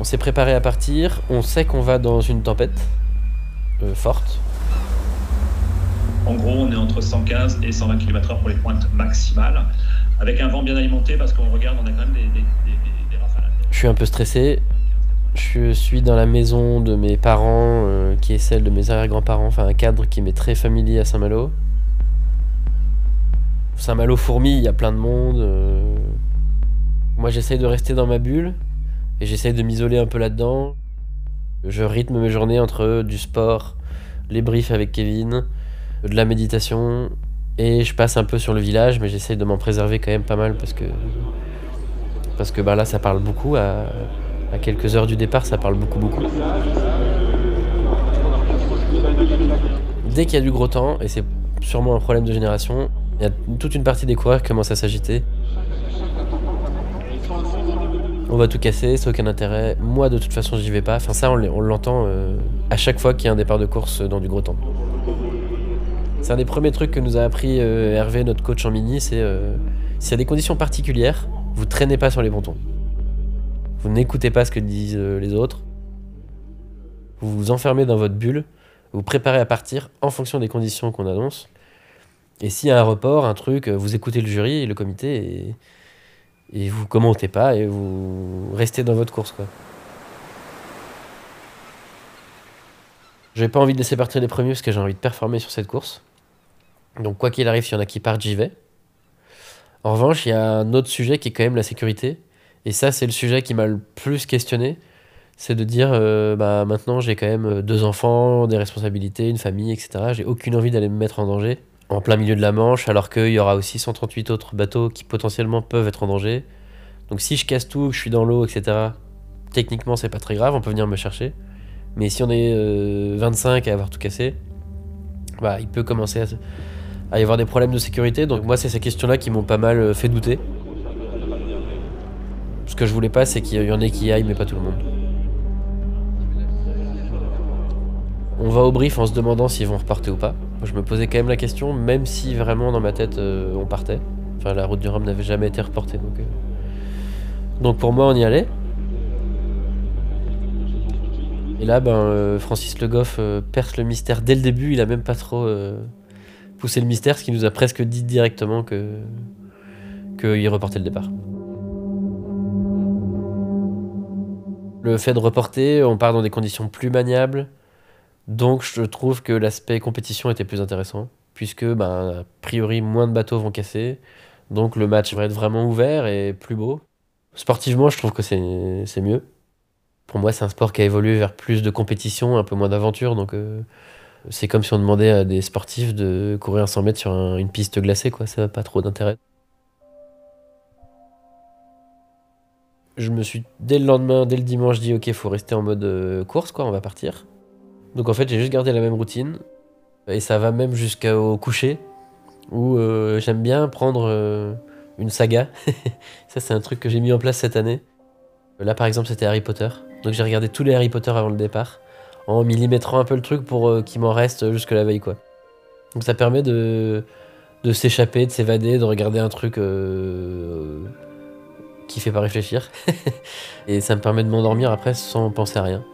On s'est préparé à partir, on sait qu'on va dans une tempête euh, forte. En gros, on est entre 115 et 120 km/h pour les pointes maximales, avec un vent bien alimenté parce qu'on regarde, on a quand même des, des, des, des rafales. Je suis un peu stressé. Je suis dans la maison de mes parents, euh, qui est celle de mes arrière-grands-parents, enfin un cadre qui m'est très familier à Saint-Malo. Saint-Malo fourmi, il y a plein de monde. euh. Moi j'essaye de rester dans ma bulle et j'essaye de m'isoler un peu là-dedans. Je rythme mes journées entre du sport, les briefs avec Kevin, de la méditation et je passe un peu sur le village, mais j'essaye de m'en préserver quand même pas mal parce que parce que bah là ça parle beaucoup à, à quelques heures du départ, ça parle beaucoup beaucoup. Dès qu'il y a du gros temps, et c'est sûrement un problème de génération, il y a toute une partie des coureurs qui commence à s'agiter. On va tout casser, c'est aucun intérêt. Moi, de toute façon, j'y vais pas. Enfin, ça, on l'entend euh, à chaque fois qu'il y a un départ de course dans du gros temps. C'est un des premiers trucs que nous a appris euh, Hervé, notre coach en mini, c'est euh, s'il y a des conditions particulières, vous traînez pas sur les pontons. Vous n'écoutez pas ce que disent les autres. Vous vous enfermez dans votre bulle. Vous préparez à partir en fonction des conditions qu'on annonce. Et s'il y a un report, un truc, vous écoutez le jury et le comité et vous commentez pas et vous restez dans votre course. quoi. J'ai pas envie de laisser partir les premiers parce que j'ai envie de performer sur cette course. Donc quoi qu'il arrive, s'il y en a qui partent, j'y vais. En revanche, il y a un autre sujet qui est quand même la sécurité. Et ça, c'est le sujet qui m'a le plus questionné. C'est de dire, euh, bah, maintenant j'ai quand même euh, deux enfants, des responsabilités, une famille, etc. J'ai aucune envie d'aller me mettre en danger en plein milieu de la Manche, alors qu'il y aura aussi 138 autres bateaux qui potentiellement peuvent être en danger. Donc si je casse tout, je suis dans l'eau, etc., techniquement c'est pas très grave, on peut venir me chercher. Mais si on est euh, 25 à avoir tout cassé, bah, il peut commencer à, y avoir des problèmes de sécurité. Donc moi, c'est ces questions-là qui m'ont pas mal euh, fait douter. Ce que je voulais pas, c'est qu'il y en ait qui aillent, mais pas tout le monde. On va au brief en se demandant s'ils vont repartir ou pas. Je me posais quand même la question, même si vraiment dans ma tête euh, on partait. Enfin, la route du Rhum n'avait jamais été reportée. Donc, euh. pour moi, on y allait. Et là, ben, euh, Francis Le Goff perce le mystère dès le début. Il a même pas trop poussé le mystère, ce qui nous a presque dit directement que qu'il reportait le départ. Le fait de reporter, on part dans des conditions plus maniables. Donc je trouve que l'aspect compétition était plus intéressant, puisque ben, a priori moins de bateaux vont casser, donc le match va être vraiment ouvert et plus beau. Sportivement, je trouve que c'est mieux. Pour moi, c'est un sport qui a évolué vers plus de compétition, un peu moins d'aventure, donc euh, c'est comme si on demandait à des sportifs de courir 100 mètres sur un- une piste glacée, quoi. Ça n'a pas trop d'intérêt. Je me suis, dès le lendemain, dès le dimanche, dit ok, faut rester en mode euh, course, quoi, on va partir. Donc en fait, j'ai juste gardé la même routine. Et ça va même jusqu'au coucher, où euh, j'aime bien prendre euh, une saga. ça, c'est un truc que j'ai mis en place cette année. Là, par exemple, c'était Harry Potter. Donc j'ai regardé tous les Harry Potter avant le départ, en millimétrant un peu le truc pour euh, qu'il m'en reste jusque la veille, quoi. Donc ça permet de, de s'échapper, de s'évader, de regarder un truc qui fait pas réfléchir. Et ça me permet de m'endormir après sans penser à rien.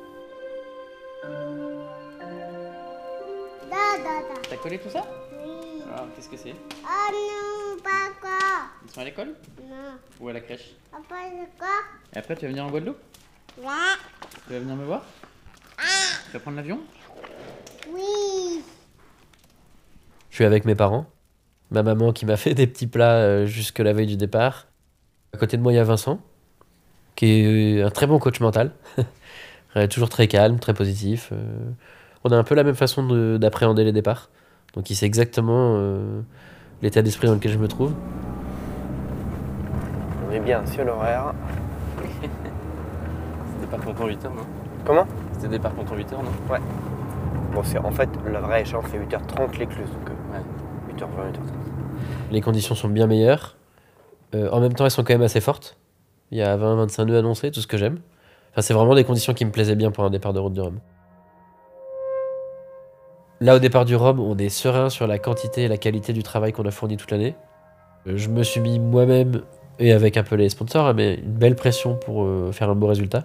Collé tout ça Oui. Ah, qu'est-ce que c'est Oh non, pas quoi Ils sont à l'école Non. Ou à la crèche c'est quoi Et après, tu vas venir en Guadeloupe Là Tu vas venir me voir Tu vas prendre l'avion Oui. Je suis avec mes parents. Ma maman qui m'a fait des petits plats euh, jusque la veille du départ. À côté de moi, il y a Vincent, qui est un très bon coach mental. Euh, Toujours très calme, très positif. euh. On a un peu la même façon de- d'appréhender les départs. Donc il sait exactement euh, l'état d'esprit dans lequel je me trouve. On est bien sur l'horaire. C'était départ pour 8h, non? Comment? C'était départ pour 8h, non? Bon, c'est en fait la vraie échéance, c'est 8h30 l'écluse. Donc euh, 8h20, 8h30. Les conditions sont bien meilleures. Euh, en même temps, elles sont quand même assez fortes. Il y a 20-25 nœuds annoncés, tout ce que j'aime. Enfin, c'est vraiment des conditions qui me plaisaient bien pour un départ de route de Rome. Là, au départ du Rhum, on est serein sur la quantité et la qualité du travail qu'on a fourni toute l'année. Euh, Je me suis mis moi-même, et avec un peu les sponsors, mais une belle pression pour euh, faire un beau résultat.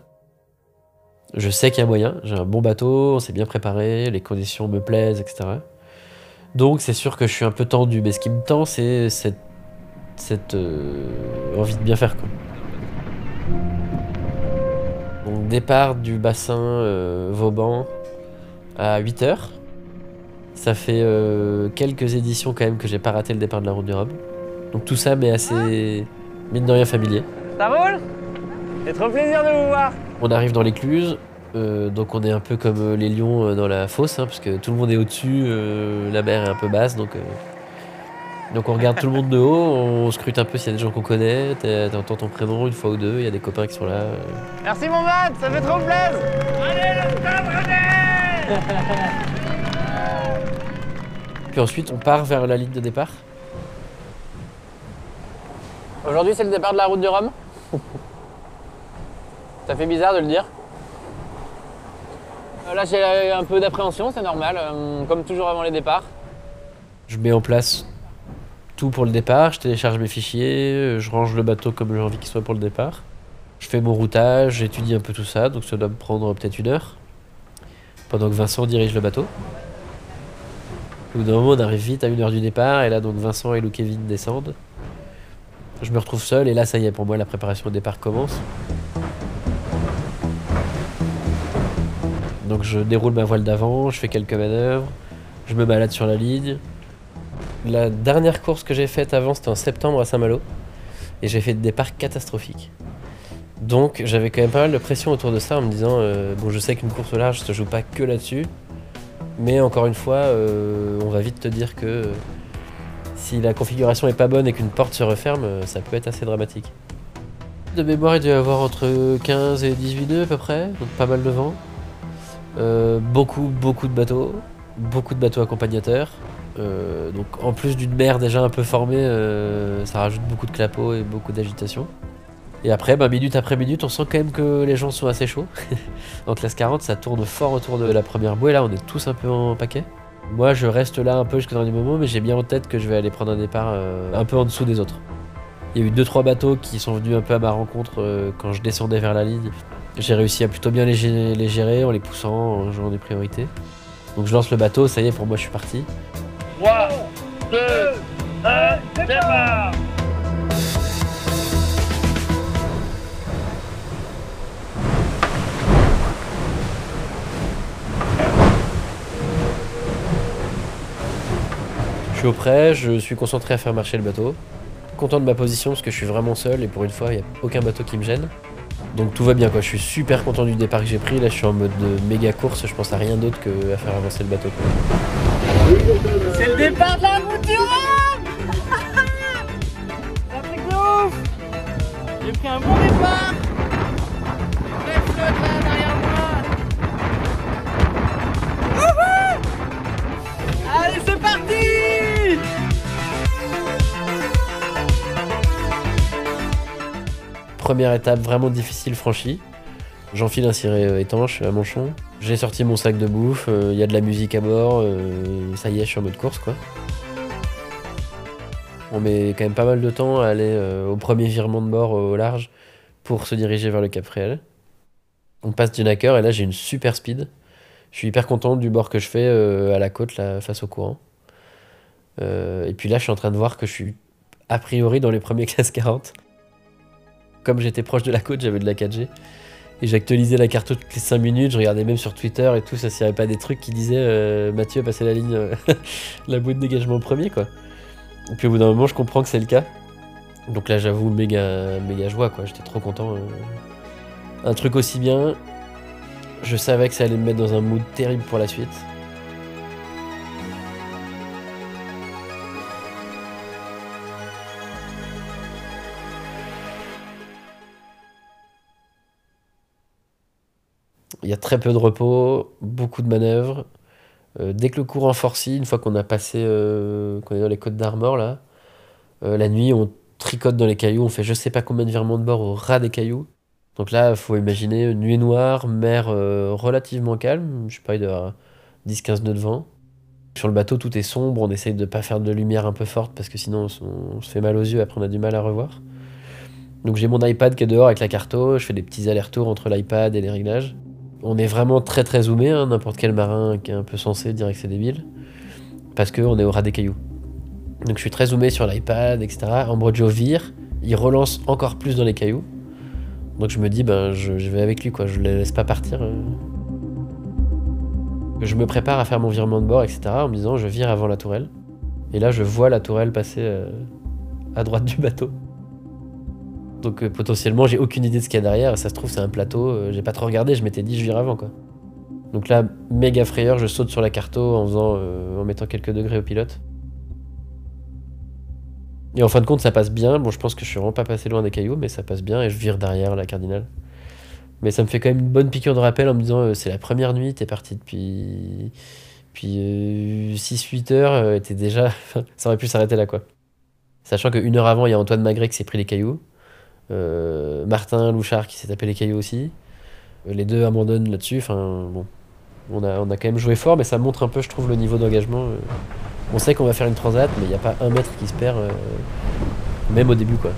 Je sais qu'il y a moyen, j'ai un bon bateau, on s'est bien préparé, les conditions me plaisent, etc. Donc c'est sûr que je suis un peu tendu, mais ce qui me tend, c'est cette, euh, envie de bien faire. Quoi. Donc départ du bassin Vauban à 8h. Ça fait euh, quelques éditions quand même que j'ai pas raté le départ de la route du Rhum. Donc tout ça m'est assez, mine de rien, familier. Ça roule? C'est trop plaisir de vous voir. On arrive dans l'écluse, euh, donc on est un peu comme euh, les lions dans la fosse, hein, parce que tout le monde est au-dessus, euh, la mer est un peu basse, donc, euh, donc on regarde tout le monde de haut, on scrute un peu s'il y a des gens qu'on connaît, t'es- t'entends ton prénom une fois ou deux, il y a des copains qui sont là. euh. Merci mon Matt, ça fait trop plaisir. Allez, le stade René Puis ensuite on part vers la ligne de départ. Aujourd'hui, c'est le départ de la route du Rhum. Ça fait bizarre de le dire. Euh, Là, j'ai un peu d'appréhension, c'est normal, euh, comme toujours avant les départs. Je mets en place tout pour le départ, je télécharge mes fichiers, euh, je range le bateau comme j'ai envie qu'il soit pour le départ. Je fais mon routage, j'étudie un peu tout ça, donc ça doit me prendre peut-être une heure. Pendant que Vincent dirige le bateau. D'un moment, on arrive vite à une heure du départ, et là, donc Vincent et Lou Kevin descendent. Je me retrouve seul, et là, ça y est, pour moi, la préparation au départ commence. Donc je déroule ma voile d'avant, je fais quelques manœuvres, je me balade sur la ligne. La dernière course que j'ai faite avant, c'était en septembre à Saint-Malo. Et j'ai fait des départs catastrophiques. Donc j'avais quand même pas mal de pression autour de ça en me disant euh, bon je sais qu'une course large se joue pas que là-dessus. Mais encore une fois, euh, on va vite te dire que euh, si la configuration est pas bonne et qu'une porte se referme, euh, ça peut être assez dramatique. De mémoire, il doit y avoir entre 15 et 18 nœuds à peu près, donc pas mal de vent. Beaucoup, beaucoup de bateaux, beaucoup de bateaux accompagnateurs. Donc en plus d'une mer déjà un peu formée, ça rajoute beaucoup de clapots et beaucoup d'agitation. Et après, bah, minute après minute, on sent quand même que les gens sont assez chauds. en classe 40, ça tourne fort autour de la première bouée. Là, on est tous un peu en paquet. Moi, je reste là un peu jusqu'au dernier moment, mais j'ai bien en tête que je vais aller prendre un départ euh, un peu en dessous des autres. Il y a eu 2-3 bateaux qui sont venus un peu à ma rencontre euh, quand je descendais vers la ligne. J'ai réussi à plutôt bien les, gé- les gérer en les poussant, en jouant des priorités. Donc je lance le bateau, ça y est, pour moi je suis parti. 3, 2, 1, départ suis au près, je suis concentré à faire marcher le bateau. Content de ma position parce que je suis vraiment seul et pour une fois, il n'y a aucun bateau qui me gêne. Donc tout va bien quoi, je suis super content du départ que j'ai pris. Là, je suis en mode de méga course, je pense à rien d'autre que à faire avancer le bateau. C'est le départ de la route du J'ai pris un bon départ derrière moi Allez, c'est parti Première étape vraiment difficile franchie. J'enfile un ciré euh, étanche à manchon. J'ai sorti mon sac de bouffe, euh, il y a de la musique à bord, euh, ça y est, je suis en mode course quoi. On met quand même pas mal de temps à aller euh, au premier virement de bord au large pour se diriger vers le Cap Fréhel. On passe du Nacker et là j'ai une super speed. Je suis hyper content du bord que je fais euh, à la côte face au courant. Euh, et puis là je suis en train de voir que je suis a priori dans les premiers classes 40 comme j'étais proche de la côte, j'avais de la 4G. Et j'actualisais la carte toutes les 5 minutes, je regardais même sur Twitter et tout, ça s'y avait pas des trucs qui disaient euh, Mathieu a passé la ligne, euh, la bout de dégagement premier quoi. Et puis au bout d'un moment, je comprends que c'est le cas. Donc là, j'avoue, méga, méga joie quoi, j'étais trop content. euh. Un truc aussi bien, je savais que ça allait me mettre dans un mood terrible pour la suite. Il y a très peu de repos, beaucoup de manœuvres. Euh, dès que le courant forcit, une fois qu'on a passé, euh, qu'on est dans les côtes d'Armor là, euh, la nuit on tricote dans les cailloux, on fait je sais pas combien de virements de bord au ras des cailloux. Donc là, il faut imaginer nuit noire, mer relativement calme, je sais pas, il doit y avoir 10-15 nœuds de vent. Sur le bateau, tout est sombre, on essaye de pas faire de lumière un peu forte parce que sinon on se fait mal aux yeux, après on a du mal à revoir. Donc j'ai mon iPad qui est dehors avec la carto, je fais des petits allers-retours entre l'iPad et les réglages. On est vraiment très très zoomé, hein, n'importe quel marin qui est un peu sensé dirait que c'est débile. Parce qu'on est au ras des cailloux. Donc je suis très zoomé sur l'iPad, etc. Ambrogio vire, il relance encore plus dans les cailloux. Donc je me dis, ben je, vais avec lui, quoi. Je le laisse pas partir. euh. Je me prépare à faire mon virement de bord, etc. En me disant, je vire avant la tourelle. Et là, je vois la tourelle passer euh, à droite du bateau. Donc euh, potentiellement, j'ai aucune idée de ce qu'il y a derrière. Ça se trouve, c'est un plateau. euh, j'ai pas trop regardé. Je m'étais dit, je vire avant, quoi. Donc là, méga frayeur, je saute sur la carto en faisant, euh, en mettant quelques degrés au pilote. Et en fin de compte, ça passe bien. Bon, je pense que je suis vraiment pas passé loin des cailloux, mais ça passe bien et je vire derrière la cardinale. Mais ça me fait quand même une bonne piqûre de rappel en me disant c'est la première nuit, t'es parti depuis, depuis 6-8 heures, t'es déjà. ça aurait pu s'arrêter là, quoi. Sachant qu'une heure avant, il y a Antoine Magret qui s'est pris les cailloux. Euh, Martin Louchard qui s'est tapé les cailloux aussi. Euh, les deux abandonnent là-dessus. On a, quand même joué fort, mais ça montre un peu, je trouve, le niveau d'engagement. euh. On sait qu'on va faire une transat, mais il n'y a pas un mètre qui se perd, même au début, quoi.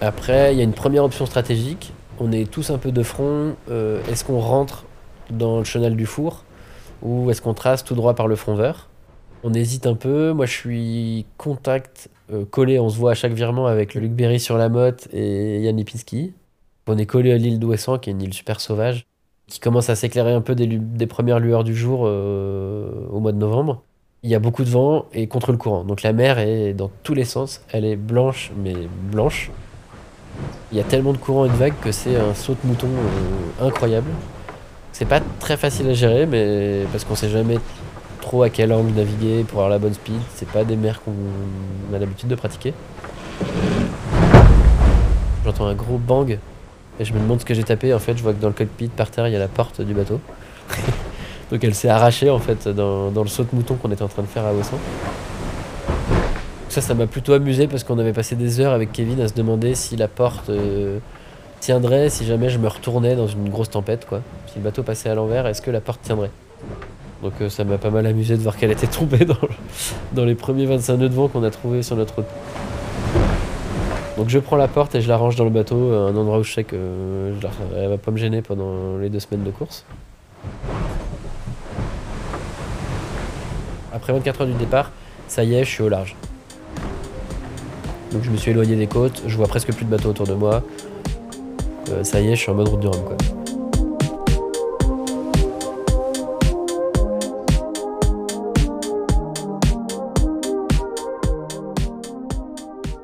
Après, il y a une première option stratégique. On est tous un peu de front. Est-ce qu'on rentre dans le chenal du four ou est-ce qu'on trace tout droit par le front vert? On hésite un peu. Moi, je suis contact euh, collé. On se voit à chaque virement avec Luc Berry sur la motte et Yann Lipinski. On est collé à l'île d'Ouessant, qui est une île super sauvage, qui commence à s'éclairer un peu des premières lueurs du jour euh, au mois de novembre. Il y a beaucoup de vent et contre le courant. Donc la mer est dans tous les sens. Elle est blanche, mais blanche. Il y a tellement de courant et de vagues que c'est un saut de mouton euh, incroyable. C'est pas très facile à gérer, mais parce qu'on sait jamais trop à quel angle naviguer pour avoir la bonne speed. C'est pas des mers qu'on a l'habitude de pratiquer. J'entends un gros bang et je me demande ce que j'ai tapé. En fait, je vois que dans le cockpit par terre il y a la porte du bateau. Donc elle s'est arrachée en fait dans, dans le saut de mouton qu'on était en train de faire à Ouessant. Ça, ça m'a plutôt amusé parce qu'on avait passé des heures avec Kevin à se demander si la porte euh, tiendrait si jamais je me retournais dans une grosse tempête, quoi. Si le bateau passait à l'envers, est-ce que la porte tiendrait? Donc euh, ça m'a pas mal amusé de voir qu'elle était tombée dans, dans les premiers 25 nœuds de vent qu'on a trouvé sur notre route. Donc je prends la porte et je la range dans le bateau, un endroit où je sais que euh, je elle va pas me gêner pendant les deux semaines de course. Après 24 heures du départ, ça y est, je suis au large. Donc je me suis éloigné des côtes, je vois presque plus de bateaux autour de moi. Euh, ça y est, je suis en mode route du Rhum quoi.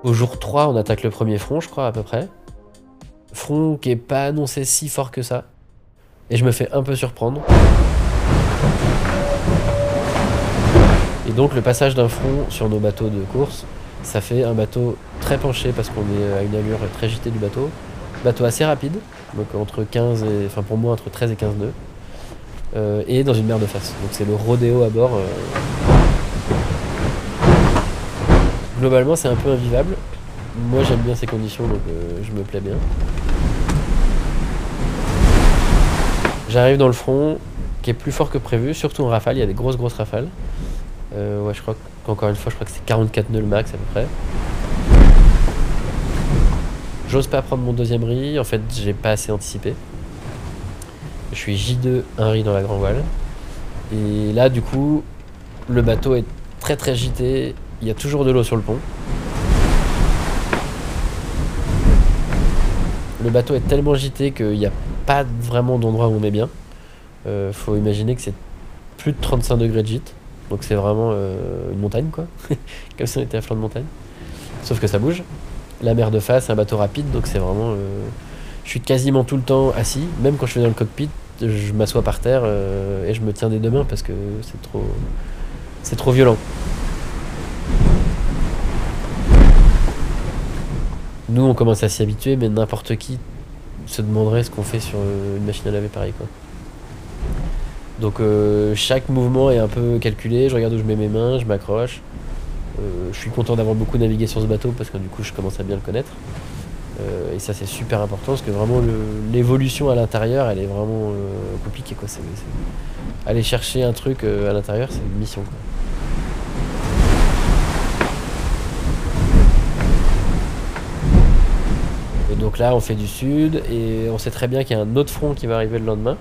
Au jour 3, on attaque le premier front, je crois, à peu près. Front qui est pas annoncé si fort que ça. Et je me fais un peu surprendre. Et donc le passage d'un front sur nos bateaux de course, ça fait un bateau très penché parce qu'on est à une allure très gitée du bateau. Bateau assez rapide, donc entre 15 et, enfin pour moi entre 13 et 15 nœuds. Euh, et dans une mer de face. Donc c'est le rodéo à bord. euh. Globalement c'est un peu invivable. Moi j'aime bien ces conditions donc euh, je me plais bien. J'arrive dans le front qui est plus fort que prévu, surtout en rafale, il y a des grosses grosses rafales. Ouais, je crois qu'encore une fois, je crois que c'est 44 nœuds le max à peu près. J'ose pas prendre mon deuxième riz, en fait, j'ai pas assez anticipé. Je suis J2, un riz dans la grand voile. Et là, du coup, le bateau est très très gité, il y a toujours de l'eau sur le pont. Le bateau est tellement gité qu'il n'y a pas vraiment d'endroit où on est bien. Euh, faut imaginer que c'est plus de 35 degrés de gîte. Donc c'est vraiment euh, une montagne quoi. Comme si on était à flanc de montagne. Sauf que ça bouge. La mer de face, un bateau rapide, donc c'est vraiment. euh, Je suis quasiment tout le temps assis, même quand je suis dans le cockpit, je m'assois par terre euh, et je me tiens des deux mains parce que c'est trop. C'est trop violent. Nous on commence à s'y habituer, mais n'importe qui se demanderait ce qu'on fait sur euh, une machine à laver pareil quoi. Donc chaque mouvement est un peu calculé, je regarde où je mets mes mains, je m'accroche. Euh, je suis content d'avoir beaucoup navigué sur ce bateau parce que du coup je commence à bien le connaître. Euh, et ça c'est super important parce que vraiment l'évolution à l'intérieur elle est vraiment euh, compliquée quoi. Aller chercher un truc à l'intérieur c'est une mission quoi. donc là, on fait du sud et on sait très bien qu'il y a un autre front qui va arriver le lendemain,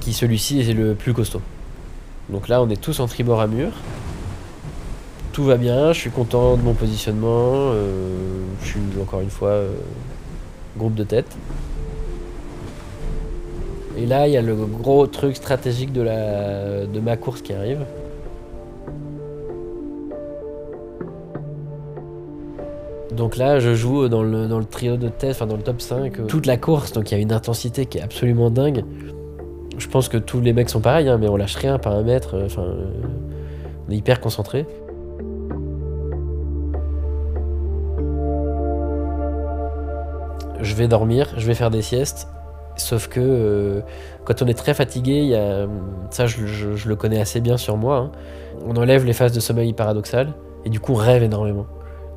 qui celui-ci est le plus costaud. Donc là, on est tous en tribord à mur tout va bien, je suis content de mon positionnement. euh, je suis encore une fois euh, groupe de tête. Et là, il y a le gros truc stratégique de, ma course qui arrive. Donc là, je joue dans le, trio de tête, enfin dans le top 5, euh, toute la course, donc il y a une intensité qui est absolument dingue. Je pense que tous les mecs sont pareils, hein, mais on lâche rien par un mètre, enfin, on est hyper concentré. Je vais dormir, je vais faire des siestes, sauf que euh, quand on est très fatigué, ça je, le connais assez bien sur moi, hein, on enlève les phases de sommeil paradoxales, et du coup on rêve énormément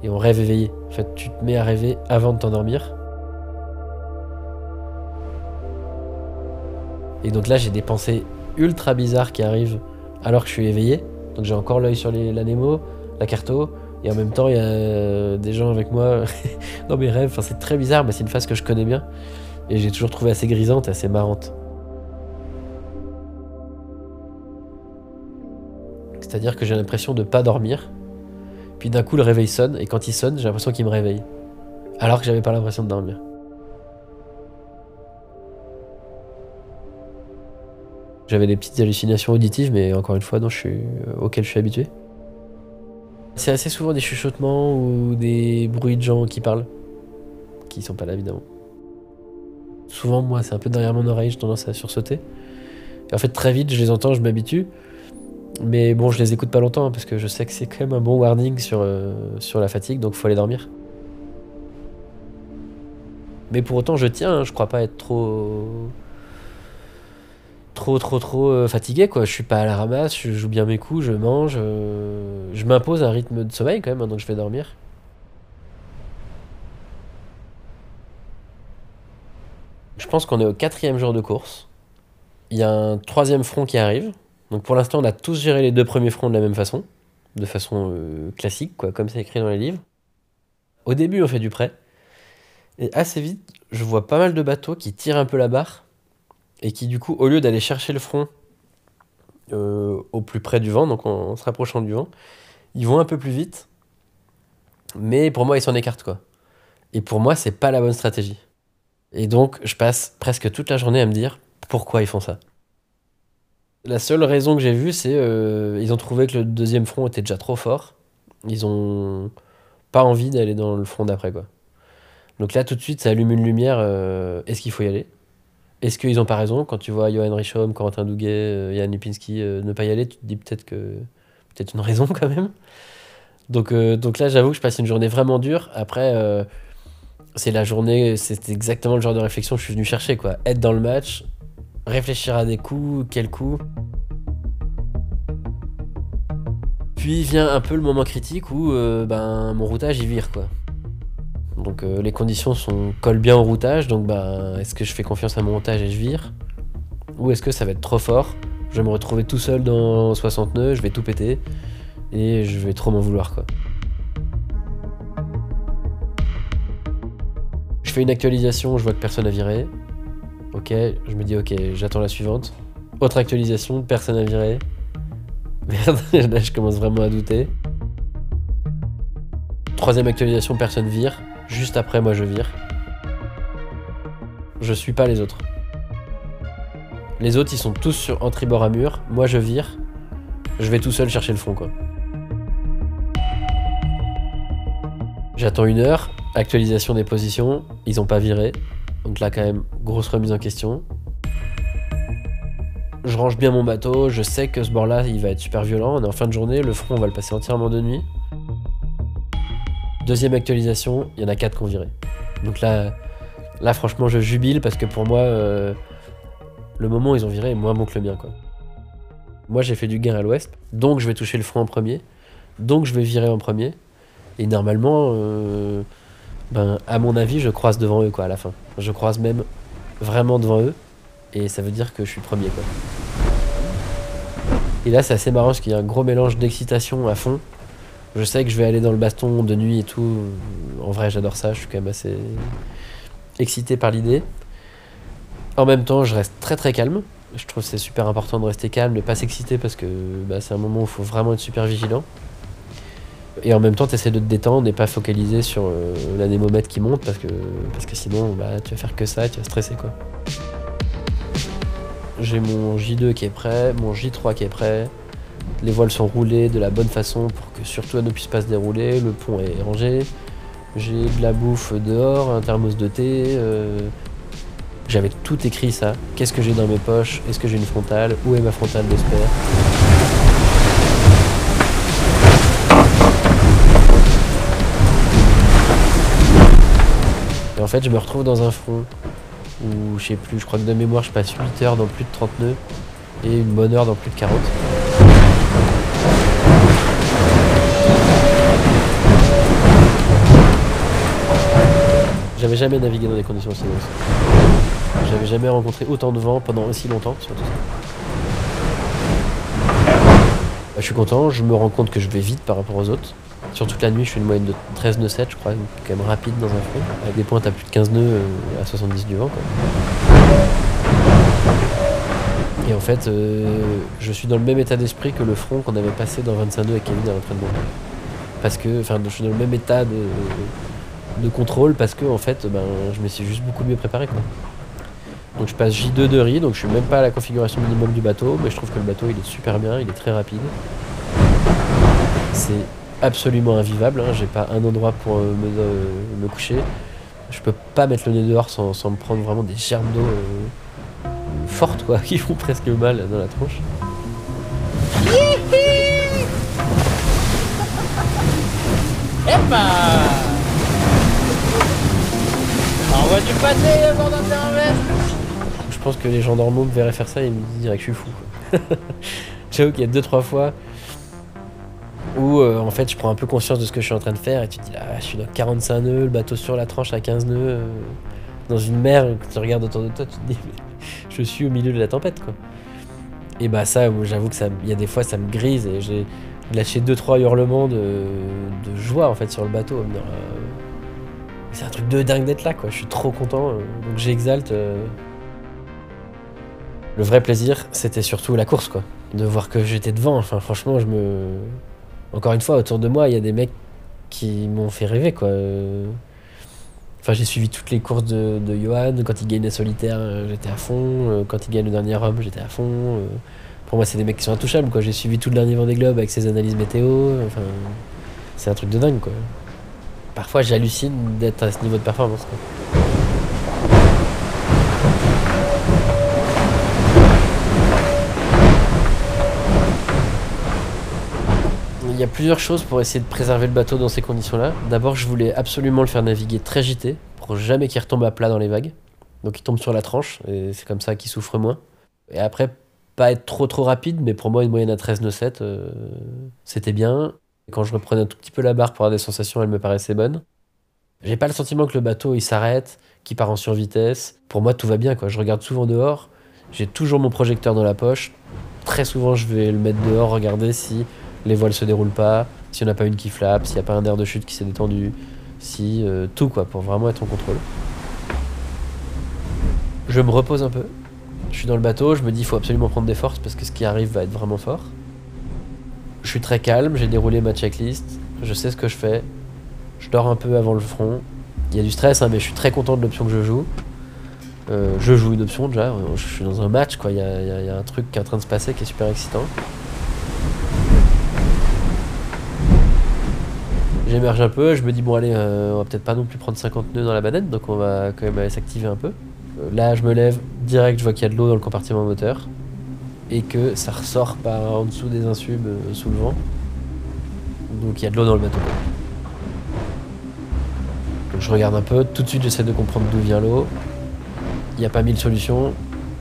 et on rêve éveillé. En fait, tu te mets à rêver avant de t'endormir. Et donc là, j'ai des pensées ultra bizarres qui arrivent alors que je suis éveillé. Donc j'ai encore l'œil sur les, la la Carto, et en même temps, il y a euh, des gens avec moi dans mes rêves. Enfin, c'est très bizarre, mais c'est une phase que je connais bien. Et j'ai toujours trouvé assez grisante assez marrante. C'est-à-dire que j'ai l'impression de pas dormir, puis d'un coup, le réveil sonne, et quand il sonne, j'ai l'impression qu'il me réveille. Alors que j'avais pas l'impression de dormir. J'avais des petites hallucinations auditives, mais encore une fois, dont je suis, euh, auxquelles je suis habitué. C'est assez souvent des chuchotements ou des bruits de gens qui parlent, qui sont pas là évidemment. Souvent, moi, c'est un peu derrière mon oreille, j'ai tendance à sursauter. En fait, très vite, je les entends, je m'habitue. Mais bon, je les écoute pas longtemps hein, parce que je sais que c'est quand même un bon warning sur, euh, la fatigue, donc faut aller dormir. Mais pour autant, je tiens, hein, je crois pas être trop. Trop, trop, trop euh, fatigué, quoi. Je suis pas à la ramasse, je joue bien mes coups, je mange. euh, je m'impose un rythme de sommeil quand même, hein, donc je vais dormir. Je pense qu'on est au quatrième jour de course. Il y a un troisième front qui arrive. Donc pour l'instant, on a tous géré les deux premiers fronts de la même façon, de façon euh, classique, quoi, comme c'est écrit dans les livres. Au début, on fait du prêt. Et assez vite, je vois pas mal de bateaux qui tirent un peu la barre et qui, du coup, au lieu d'aller chercher le front euh, au plus près du vent, donc en, se rapprochant du vent, ils vont un peu plus vite. Mais pour moi, ils s'en écartent, quoi. Et pour moi, c'est pas la bonne stratégie. Et donc, je passe presque toute la journée à me dire pourquoi ils font ça. La seule raison que j'ai vue, c'est euh, ils ont trouvé que le deuxième front était déjà trop fort. Ils ont pas envie d'aller dans le front d'après, quoi. Donc là, tout de suite, ça allume une lumière. euh, Est-ce qu'il faut y aller? Est-ce qu'ils ont pas raison Quand tu vois Johan Richaume, Corentin Douguet, euh, Yann Lipinski euh, ne pas y aller, tu te dis peut-être que peut-être une raison quand même. Donc, euh, donc là, j'avoue que je passe une journée vraiment dure. Après, c'est la journée, c'est exactement le genre de réflexion que je suis venu chercher, quoi. Être dans le match, réfléchir à des coups, quels coups. Puis vient un peu le moment critique où ben, mon routage il vire quoi. Donc euh, les conditions sont, collent bien au routage, donc ben, est-ce que je fais confiance à mon routage et je vire? Ou est-ce que ça va être trop fort? Je vais me retrouver tout seul dans 60 nœuds, je vais tout péter et je vais trop m'en vouloir quoi. Je fais une actualisation, je vois que personne n'a viré. Ok, je me dis ok, j'attends la suivante. Autre actualisation, personne n'a viré. Merde, là je commence vraiment à douter. Troisième actualisation, personne vire. Juste après, moi je vire. Je suis pas les autres. Les autres, ils sont tous sur tribord à mur. Moi je vire. Je vais tout seul chercher le fond, quoi. J'attends une heure. Actualisation des positions. Ils ont pas viré. Donc là, quand même, grosse remise en question. Je range bien mon bateau, je sais que ce bord-là, il va être super violent. On est en fin de journée, le front, on va le passer entièrement de nuit. Deuxième actualisation, il y en a quatre qui ont viré. Donc là, là franchement, je jubile parce que pour moi, euh, le moment où ils ont viré est moins bon que le mien. Quoi. Moi, j'ai fait du gain à l'ouest, donc je vais toucher le front en premier, donc je vais virer en premier. Et normalement, euh, ben, à mon avis, je croise devant eux quoi, à la fin. Je croise même vraiment devant eux. Et ça veut dire que je suis premier quoi. Et là c'est assez marrant parce qu'il y a un gros mélange d'excitation à fond Je sais que je vais aller dans le baston de nuit et tout. En vrai, j'adore ça. Je suis quand même assez excité par l'idée. En même temps, je reste très très calme. Je trouve c'est super important de rester calme, de pas s'exciter parce que bah, c'est un moment où il faut vraiment être super vigilant. Et en même temps, tu essaies de te détendre et pas focaliser sur euh, l'anémomètre qui monte parce que, parce que sinon, bah, tu vas faire que ça et tu vas stresser quoi. J'ai mon J2 qui est prêt, mon J3 qui est prêt. Les voiles sont roulées de la bonne façon pour que surtout elles ne puissent pas se dérouler. Le pont est rangé. J'ai de la bouffe dehors, un thermos de thé. euh, J'avais tout écrit ça. Qu'est-ce que j'ai dans mes poches? Est-ce que j'ai une frontale? Où est ma frontale de spare Et en fait, je me retrouve dans un front où, je sais plus, je crois que de mémoire, je passe 8 heures dans plus de 30 nœuds et une bonne heure dans plus de 40. J'avais jamais navigué dans des conditions aussi grosses. J'avais jamais rencontré autant de vent pendant aussi longtemps, surtout. Bah, je suis content, je me rends compte que je vais vite par rapport aux autres. Sur toute la nuit, je fais une moyenne de 13 nœuds 7, je crois, quand même rapide dans un front. Avec des pointes à plus de 15 nœuds euh, à 70 du vent. Et en fait, euh, je suis dans le même état d'esprit que le front qu'on avait passé dans 25 nœuds avec Kevin à l'entraînement. Parce que, enfin, je suis dans le même état de, de contrôle parce que, en fait, ben, je me suis juste beaucoup mieux préparé. Quoi. Donc je passe J2 de riz, donc je suis même pas à la configuration minimum du bateau, mais je trouve que le bateau il est super bien, il est très rapide. C'est absolument invivable, hein, j'ai pas un endroit pour euh, me, euh, me coucher. Je peux pas mettre le nez dehors sans, me prendre vraiment des germes d'eau euh, fortes quoi, qui font presque mal dans la tronche. Veste Je pense que les gens normaux me verraient faire ça et me diraient que je suis fou. J'avoue qu'il y a deux trois fois où euh, en fait je prends un peu conscience de ce que je suis en train de faire et tu te dis ah, je suis dans 45 nœuds, le bateau sur la tranche à 15 nœuds, euh, dans une mer, quand tu regardes autour de toi, tu te dis mais je suis au milieu de la tempête quoi. Et bah ça, j'avoue que ça, il y a des fois ça me grise et j'ai lâché deux trois hurlements de, joie en fait sur le bateau. euh, c'est un truc de dingue d'être là quoi, je suis trop content, euh, donc j'exalte. euh, le vrai plaisir, c'était surtout la course, quoi. De voir que j'étais devant. Enfin, franchement, je me. Encore une fois, autour de moi, il y a des mecs qui m'ont fait rêver, quoi. Enfin, j'ai suivi toutes les courses de, Johan. Quand il gagne la solitaire, euh, j'étais à fond. Quand il gagne le dernier homme, j'étais à fond. Pour moi, c'est des mecs qui sont intouchables, quoi. J'ai suivi tout le dernier Vendée Globe avec ses analyses météo. Enfin, c'est un truc de dingue, quoi. Parfois, j'hallucine d'être à ce niveau de performance. Il y a plusieurs choses pour essayer de préserver le bateau dans ces conditions-là. D'abord, je voulais absolument le faire naviguer très gité pour jamais qu'il retombe à plat dans les vagues. Donc il tombe sur la tranche et c'est comme ça qu'il souffre moins. Et après, pas être trop trop rapide, mais pour moi, une moyenne à 13 nœuds 7, euh, c'était bien. Quand je reprenais un tout petit peu la barre pour avoir des sensations, elle me paraissait bonne. J'ai pas le sentiment que le bateau il s'arrête, qu'il part en survitesse. Pour moi, tout va bien quoi. Je regarde souvent dehors. J'ai toujours mon projecteur dans la poche. Très souvent, je vais le mettre dehors, regarder si les voiles se déroulent pas, s'il n'y en a pas une qui flappe, s'il n'y a pas un air de chute qui s'est détendu, si euh, tout quoi, pour vraiment être en contrôle. Je me repose un peu. Je suis dans le bateau, je me dis il faut absolument prendre des forces parce que ce qui arrive va être vraiment fort. Je suis très calme, j'ai déroulé ma checklist, je sais ce que je fais. Je dors un peu avant le front. Il y a du stress, hein, mais je suis très content de l'option que je joue. Euh, je joue une option déjà, je suis dans un match, quoi. Il y a, un truc qui est en train de se passer qui est super excitant. J'émerge un peu, je me dis bon allez, euh, on va peut-être pas non plus prendre 50 nœuds dans la banette, donc on va quand même aller s'activer un peu. Euh, là je me lève, direct je vois qu'il y a de l'eau dans le compartiment moteur, et que ça ressort par en dessous des insubs euh, sous le vent. Donc il y a de l'eau dans le bateau. Je regarde un peu, tout de suite j'essaie de comprendre d'où vient l'eau. Il n'y a pas mille solutions.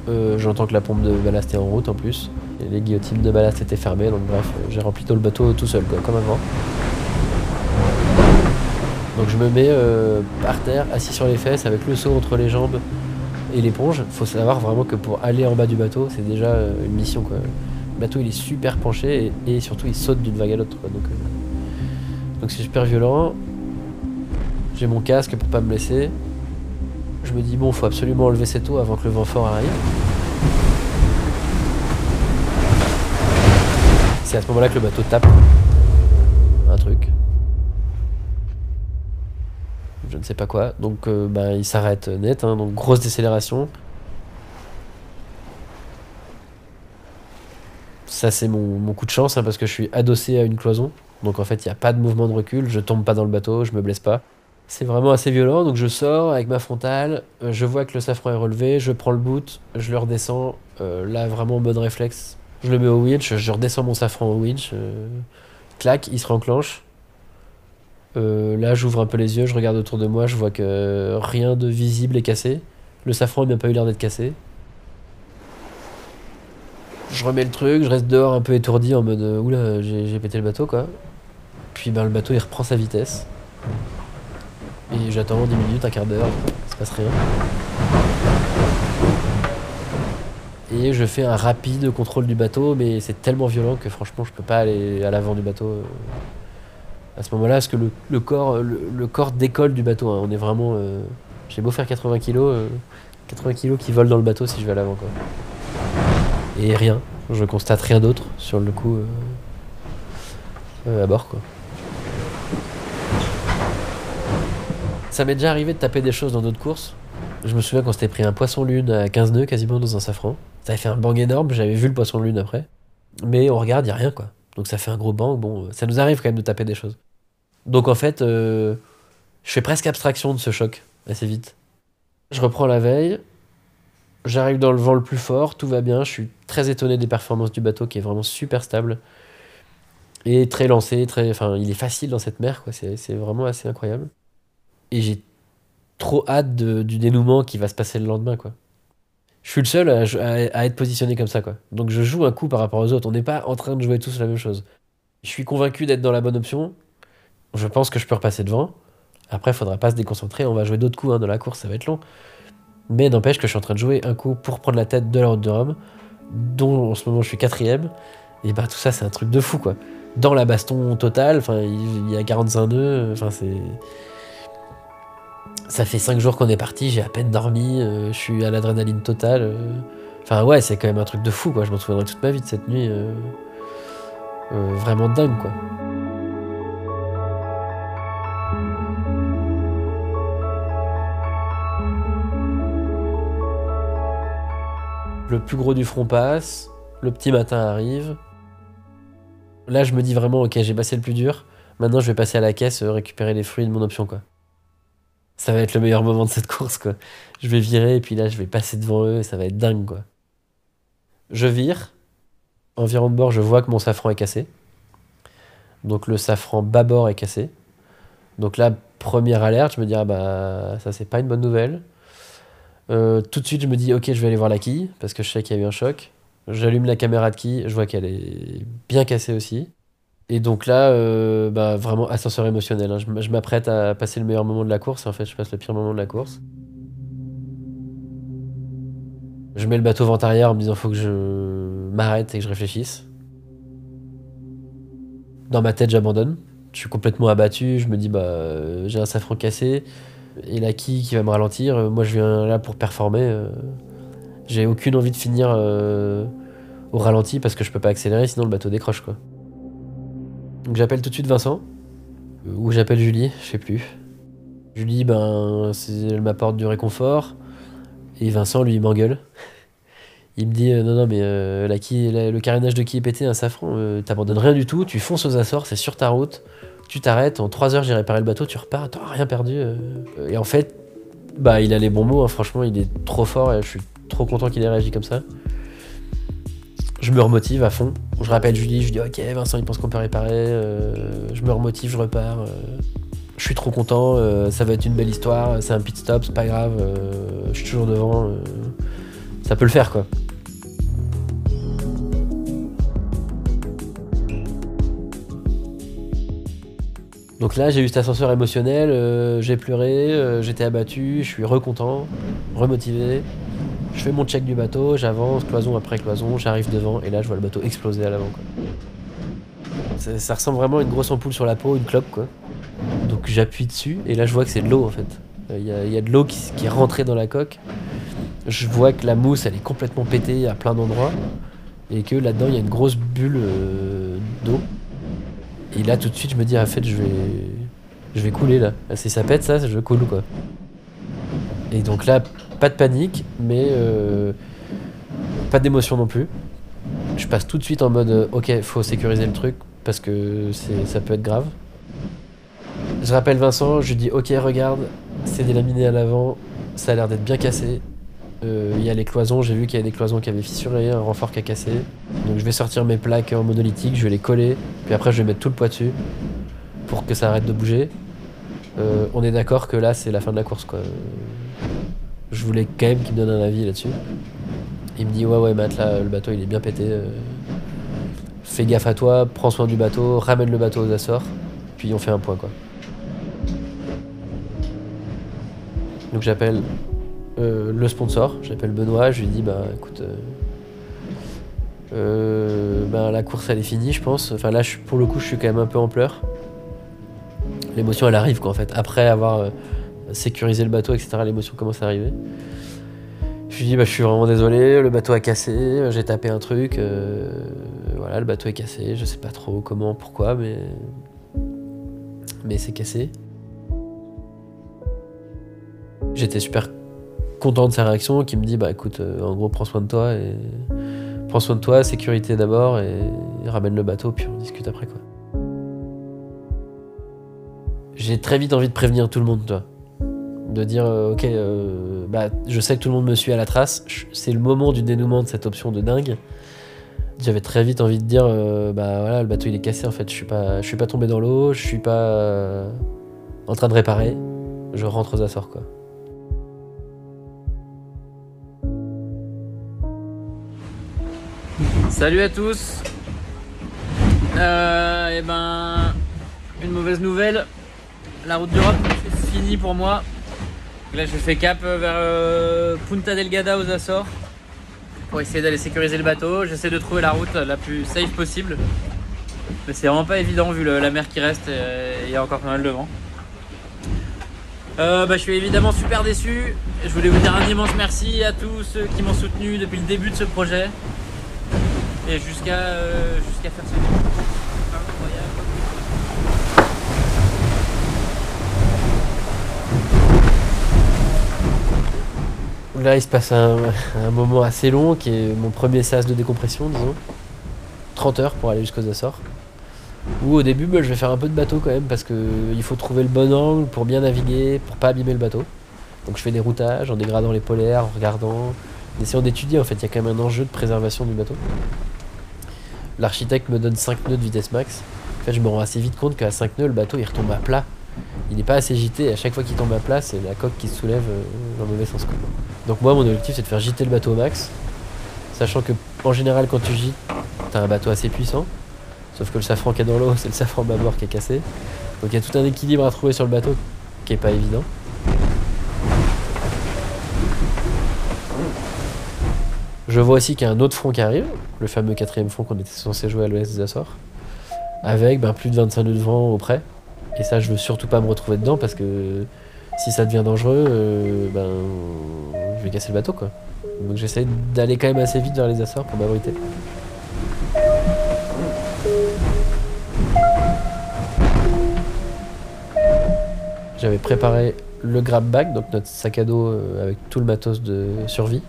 Euh, J'entends que la pompe de ballast est en route en plus. Les guillotines de ballast étaient fermées, donc bref, euh, j'ai rempli tout le bateau tout seul, comme avant. Donc je me mets par terre, assis sur les fesses, avec le seau entre les jambes et l'éponge. Faut savoir vraiment que pour aller en bas du bateau, c'est déjà euh, une mission, quoi. Le bateau, il est super penché et, surtout, il saute d'une vague à l'autre. Donc, euh, Donc c'est super violent. J'ai mon casque pour pas me blesser. Je me dis bon, faut absolument enlever cette eau avant que le vent fort arrive. C'est à ce moment-là que le bateau tape un truc. Je ne sais pas quoi. Donc euh, bah, il s'arrête net, hein, donc grosse décélération. Ça c'est mon, coup de chance hein, parce que je suis adossé à une cloison. Donc en fait il n'y a pas de mouvement de recul, je tombe pas dans le bateau, je me blesse pas. C'est vraiment assez violent, donc je sors avec ma frontale, euh, je vois que le safran est relevé, je prends le boot, je le redescends, euh, là vraiment en mode réflexe. Je le mets au winch, je redescends mon safran au winch, clac, il se renclenche. Euh, là j'ouvre un peu les yeux, je regarde autour de moi, je vois que rien de visible est cassé. Le safran n'a même pas eu l'air d'être cassé. Je remets le truc, je reste dehors un peu étourdi en mode euh, oula j'ai j'ai pété le bateau quoi. Puis ben le bateau il reprend sa vitesse. Et j'attends 10 minutes, un quart d'heure, il se passe rien. Et je fais un rapide contrôle du bateau, mais c'est tellement violent que franchement je peux pas aller à l'avant du bateau euh, à ce moment-là, parce que le, corps, le, le corps décolle du bateau. hein. On est vraiment. euh, J'ai beau faire 80 kg, 80 kg qui volent dans le bateau si je vais à l'avant. Et rien, je constate rien d'autre sur le coup euh, euh, à bord quoi. Ça m'est déjà arrivé de taper des choses dans d'autres courses. Je me souviens qu'on s'était pris un poisson lune à 15 nœuds quasiment dans un safran. Ça avait fait un bang énorme, j'avais vu le poisson lune après. Mais on regarde, il a rien quoi. Donc ça fait un gros bang, bon, ça nous arrive quand même de taper des choses. Donc en fait, euh, je fais presque abstraction de ce choc assez vite. Je reprends la veille, j'arrive dans le vent le plus fort, tout va bien, je suis très étonné des performances du bateau qui est vraiment super stable. Et très lancé, très, enfin, il est facile dans cette mer, quoi. C'est vraiment assez incroyable. Et j'ai trop hâte du dénouement qui va se passer le lendemain, quoi. Je suis le seul à, à- à être positionné comme ça, quoi. Donc je joue un coup par rapport aux autres. On n'est pas en train de jouer tous la même chose. Je suis convaincu d'être dans la bonne option. Je pense que je peux repasser devant. Après, il faudra pas se déconcentrer. On va jouer d'autres coups hein, dans la course, ça va être long. Mais n'empêche que je suis en train de jouer un coup pour prendre la tête de la route de Rome, dont en ce moment je suis quatrième. Et bah tout ça, c'est un truc de fou, quoi. Dans la baston totale, il y a 45 nœuds, enfin, c'est. Ça fait 5 jours qu'on est parti, j'ai à peine dormi, euh, je suis à l'adrénaline totale. euh. Enfin, ouais, c'est quand même un truc de fou, quoi. Je m'en souviendrai toute ma vie de cette nuit. euh, vraiment dingue, quoi. Le plus gros du front passe, le petit matin arrive. Là, je me dis vraiment, ok, j'ai passé le plus dur. Maintenant, je vais passer à la caisse, euh, récupérer les fruits de mon option, quoi. Ça va être le meilleur moment de cette course, quoi. Je vais virer, et puis là, je vais passer devant eux, et ça va être dingue, quoi. Je vire. Environ de bord, je vois que mon safran est cassé. Donc, le safran bâbord est cassé. Donc là, première alerte, je me dis, ah bah, ça, c'est pas une bonne nouvelle. Euh, tout de suite, je me dis, ok, je vais aller voir la quille, parce que je sais qu'il y a eu un choc. J'allume la caméra de quille, je vois qu'elle est bien cassée aussi. Et donc là, euh, bah, vraiment ascenseur émotionnel. hein. Je m'apprête à passer le meilleur moment de la course, en fait, je passe le pire moment de la course. Je mets le bateau vent arrière en me disant, faut que je m'arrête et que je réfléchisse. Dans ma tête, j'abandonne. Je suis complètement abattu. Je me dis, bah, j'ai un safran cassé et la quille qui va me ralentir. Euh, Moi, je viens là pour performer. euh. J'ai aucune envie de finir euh, au ralenti parce que je peux pas accélérer, sinon le bateau décroche, quoi. Donc j'appelle tout de suite Vincent. Ou j'appelle Julie, je sais plus. Julie, ben, elle m'apporte du réconfort. Et Vincent, lui, m'engueule. Il me dit non, non, mais la la- le carénage de qui est pété, un safran, t'abandonnes rien du tout, tu fonces aux Açores, c'est sur ta route, tu t'arrêtes, en 3 heures j'ai réparé le bateau, tu repars, t'auras rien perdu. euh. Et en fait, bah, il a les bons mots, hein, franchement, il est trop fort et je suis trop content qu'il ait réagi comme ça. Je me remotive à fond. Je rappelle Julie, je dis ok, Vincent, il pense qu'on peut réparer. euh, je me remotive, je repars. euh, je suis trop content, ça va être une belle histoire, c'est un pit stop, c'est pas grave, je suis toujours devant. ça peut le faire quoi. Donc là, j'ai eu cet ascenseur émotionnel, euh, j'ai pleuré, euh, j'étais abattu, je suis recontent, remotivé. Je fais mon check du bateau, j'avance, cloison après cloison, j'arrive devant, et là, je vois le bateau exploser à l'avant. Ça, ça ressemble vraiment à une grosse ampoule sur la peau, une clope quoi. Donc j'appuie dessus et là je vois que c'est de l'eau en fait. Euh, Il y, a- de l'eau qui, est rentrée dans la coque. Je vois que la mousse elle est complètement pétée à plein d'endroits et que là-dedans il y a une grosse bulle d'eau. Et là tout de suite je me dis ah, fait je vais je vais couler là. Ah, Si ça pète ça, je coule quoi. Et donc là pas de panique mais euh, pas d'émotion non plus. Je passe tout de suite en mode euh, ok faut sécuriser le truc parce que ça peut être grave. Je rappelle Vincent, je lui dis ok regarde, c'est délaminé à l'avant, ça a l'air d'être bien cassé. Euh, Il y a les cloisons, j'ai vu qu'il y avait des cloisons qui avaient fissuré, un renfort qui a cassé. Donc je vais sortir mes plaques en monolithique, je vais les coller, puis après je vais mettre tout le poids dessus pour que ça arrête de bouger. Euh, on est d'accord que là c'est la fin de la course quoi. Je voulais quand même qu'il me donne un avis là-dessus. Il me dit ouais ouais Matt là le bateau il est bien pété. euh, fais gaffe à toi, prends soin du bateau, ramène le bateau aux Açores, puis on fait un point quoi. Donc j'appelle euh, le sponsor, j'appelle Benoît, je lui dis bah écoute, euh, euh, ben, la course elle est finie je pense. Enfin là je, pour le coup je suis quand même un peu en pleurs. L'émotion elle arrive quoi en fait. Après avoir sécurisé le bateau etc l'émotion commence à arriver. Je lui dis bah je suis vraiment désolé, le bateau a cassé, j'ai tapé un truc, voilà le bateau est cassé, je sais pas trop comment, pourquoi mais mais c'est cassé. J'étais super content de sa réaction, qui me dit bah écoute, euh, en gros prends soin de toi et prends soin de toi, sécurité d'abord et, ramène le bateau puis on discute après quoi. J'ai très vite envie de prévenir tout le monde, toi. De dire euh, ok, euh, bah je sais que tout le monde me suit à la trace, c'est le moment du dénouement de cette option de dingue. J'avais très vite envie de dire bah voilà le bateau il est cassé en fait, je suis pas, je suis pas tombé dans l'eau, je suis pas en train de réparer, je rentre aux Açores quoi. Salut à tous. Euh, et ben, une mauvaise nouvelle. La route d'Europe, c'est fini pour moi. Là, je fais cap vers euh, Punta Delgada aux Açores pour essayer d'aller sécuriser le bateau. J'essaie de trouver la route la plus safe possible. Mais c'est vraiment pas évident vu la mer qui reste et il y a encore pas mal de vent. Euh, bah, je suis évidemment super déçu. Je voulais vous dire un immense merci à tous ceux qui m'ont soutenu depuis le début de ce projet et jusqu'à euh, faire ce incroyable. Là, il se passe un, moment assez long qui est mon premier sas de décompression, disons. 30 heures pour aller jusqu'aux Açores. Où au début, bah, je vais faire un peu de bateau quand même parce que il faut trouver le bon angle pour bien naviguer, pour pas abîmer le bateau. Donc je fais des routages en dégradant les polaires, en regardant, en essayant d'étudier. En fait, il y a quand même un enjeu de préservation du bateau. L'architecte me donne 5 nœuds de vitesse max. En fait, je me rends assez vite compte qu'à 5 nœuds, le bateau il retombe à plat. Il n'est pas assez gité. À chaque fois qu'il tombe à plat, c'est la coque qui se soulève euh, dans le mauvais sens. Donc moi, mon objectif, c'est de faire gîter le bateau au max. Sachant que, en général, quand tu gîtes, t'as un bateau assez puissant. Sauf que le safran qui est dans l'eau, c'est le safran bâbord qui est cassé. Donc il y a tout un équilibre à trouver sur le bateau qui est pas évident. Je vois aussi qu'il y a un autre front qui arrive, le fameux quatrième front qu'on était censé jouer à l'ouest des Açores, avec ben, plus de 25 nœuds de vent auprès. Et ça, je veux surtout pas me retrouver dedans parce que si ça devient dangereux, euh, ben, je vais casser le bateau. Donc j'essaie d'aller quand même assez vite vers les Açores pour m'abriter. J'avais préparé le grab bag, donc notre sac à dos euh, avec tout le matos de survie,